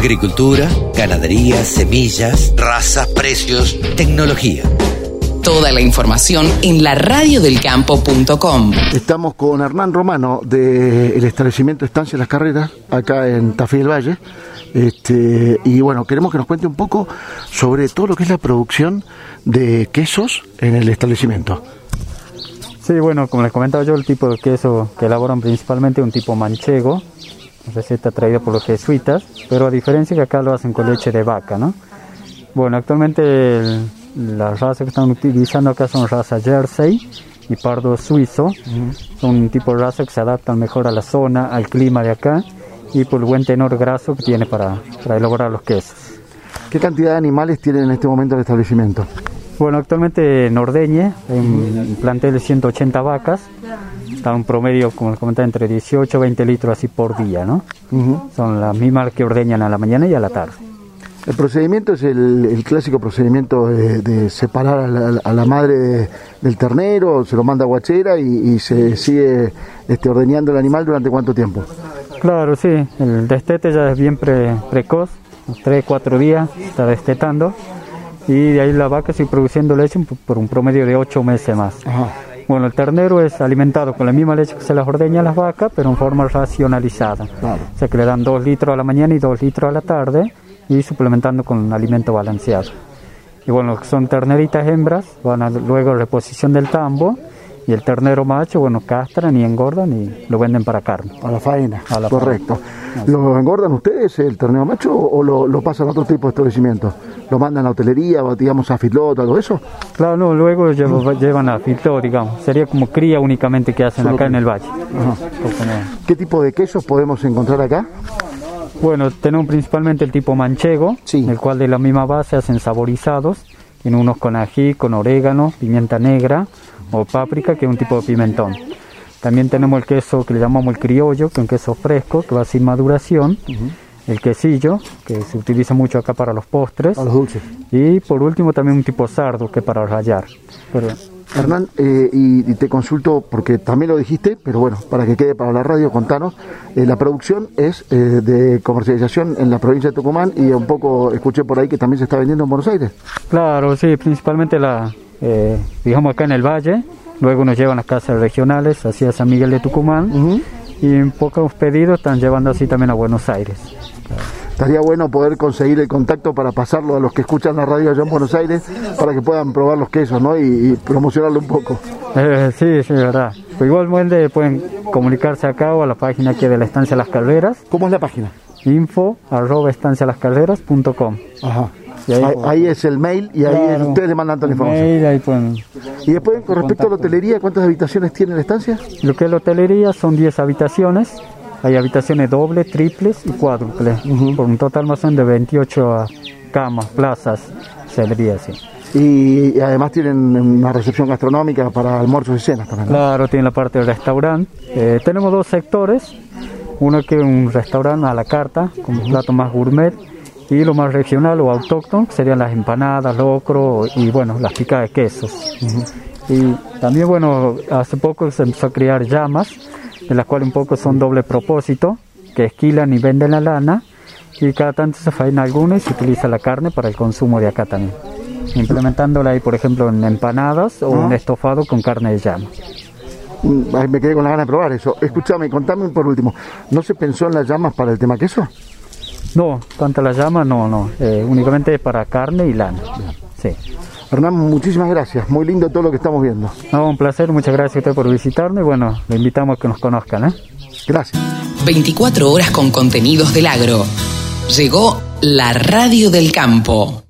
Agricultura, ganadería, semillas, razas, precios, tecnología. Toda la información en la radiodelcampo.com. Estamos con Hernán Romano del establecimiento Estancia Las Carreras, acá en Tafí del Valle. Este, y bueno, queremos que nos cuente un poco sobre todo lo que es la producción de quesos en el establecimiento. Sí, bueno, como les comentaba yo, el tipo de queso que elaboran principalmente es un tipo manchego, receta traída por los jesuitas, pero a diferencia que acá lo hacen con leche de vaca, ¿no? Bueno, actualmente las razas que están utilizando acá son raza Jersey y pardo suizo, son un tipo de raza que se adaptan mejor a la zona, al clima de acá y por el buen tenor graso que tiene para, para elaborar los quesos. ¿Qué cantidad de animales tienen en este momento el establecimiento? Bueno, actualmente en Ordeñe plantel de 180 vacas, está un promedio, como les comentaba, entre 18 y 20 litros así por día, ¿no? Son las mismas que ordeñan a la mañana y a la tarde. El procedimiento es el, clásico procedimiento de, separar a la, madre del ternero, se lo manda a guachera y, se sigue este, ordeñando el animal durante cuánto tiempo. Claro, sí, el destete ya es bien precoz, 3, 4 días está destetando y de ahí la vaca sigue produciendo leche por un promedio de 8 meses más. Bueno, el ternero es alimentado con la misma leche que se las ordeña a las vacas, pero en forma racionalizada. O sea que le dan 2 litros a la mañana y 2 litros a la tarde y suplementando con un alimento balanceado. Y bueno, son terneritas hembras, van a luego a reposición del tambo y el ternero macho, bueno, castran y engordan y lo venden para carne. A la faena, a la correcto. ¿Lo engordan ustedes, el ternero macho, o lo, pasan a otro tipo de establecimiento? ¿Lo mandan a hotelería, o digamos a fitlot, de eso? Claro, no, luego llevan a fitlot, digamos. Sería como cría únicamente que hacen acá en el valle. ¿Qué tipo de quesos podemos encontrar acá? Bueno, tenemos principalmente el tipo manchego, el cual de la misma base hacen saborizados, en unos con ají, con orégano, pimienta negra o páprica, que es un tipo de pimentón. También tenemos el queso que le llamamos el criollo, que es un queso fresco, que va sin maduración. El quesillo, que se utiliza mucho acá para los postres. Para los dulces. Y por último también un tipo sardo, que es para rallar. Pero, Hernán, eh, y, te consulto, porque también lo dijiste, pero bueno, para que quede para la radio, contanos, eh, la producción es eh, de comercialización en la provincia de Tucumán y un poco escuché por ahí que también se está vendiendo en Buenos Aires. Claro, sí, principalmente la, digamos acá en el Valle, luego nos llevan a casas regionales, hacia San Miguel de Tucumán, y en pocos pedidos están llevando así también a Buenos Aires. Estaría bueno poder conseguir el contacto para pasarlo a los que escuchan la radio allá en Buenos Aires para que puedan probar los quesos ¿no? y, promocionarlo un poco. Eh, sí, sí, verdad. Pues igualmente pueden comunicarse acá o a la página aquí de la Estancia Las Calderas. ¿Cómo es la página? Info arroba estancialascalderas.com. Ajá. Ahí, es el mail y ahí ustedes le mandan toda la información. Y después, con respecto a la hotelería, ¿cuántas habitaciones tiene la estancia? Lo que es la hotelería son 10 habitaciones hay habitaciones dobles, triples y cuádruples, por un total más o menos de 28 camas, plazas, sería así. Y además tienen una recepción gastronómica para almuerzos y cenas también. Claro, tiene la parte del restaurante. Eh, tenemos dos sectores, uno que es un restaurante a la carta, con un plato más gourmet, y lo más regional o autóctono, que serían las empanadas, locro y bueno, las picas de quesos. Y también, bueno, hace poco se empezó a criar llamas, de las cuales un poco son doble propósito, que esquilan y venden la lana, y cada tanto se faena alguna y se utiliza la carne para el consumo de acá también. Implementándola ahí, por ejemplo, en empanadas o un estofado con carne de llama. Mm, me quedé con la gana de probar eso. Escúchame, contame por último, ¿no se pensó en las llamas para el tema queso? No, tanto las llamas no, no, eh, únicamente para carne y lana. Sí. Hernán, muchísimas gracias. Muy lindo todo lo que estamos viendo. No, un placer. Muchas gracias a usted por visitarme. Bueno, le invitamos a que nos conozcan. ¿eh? Gracias. 24 horas con contenidos del agro. Llegó la radio del campo.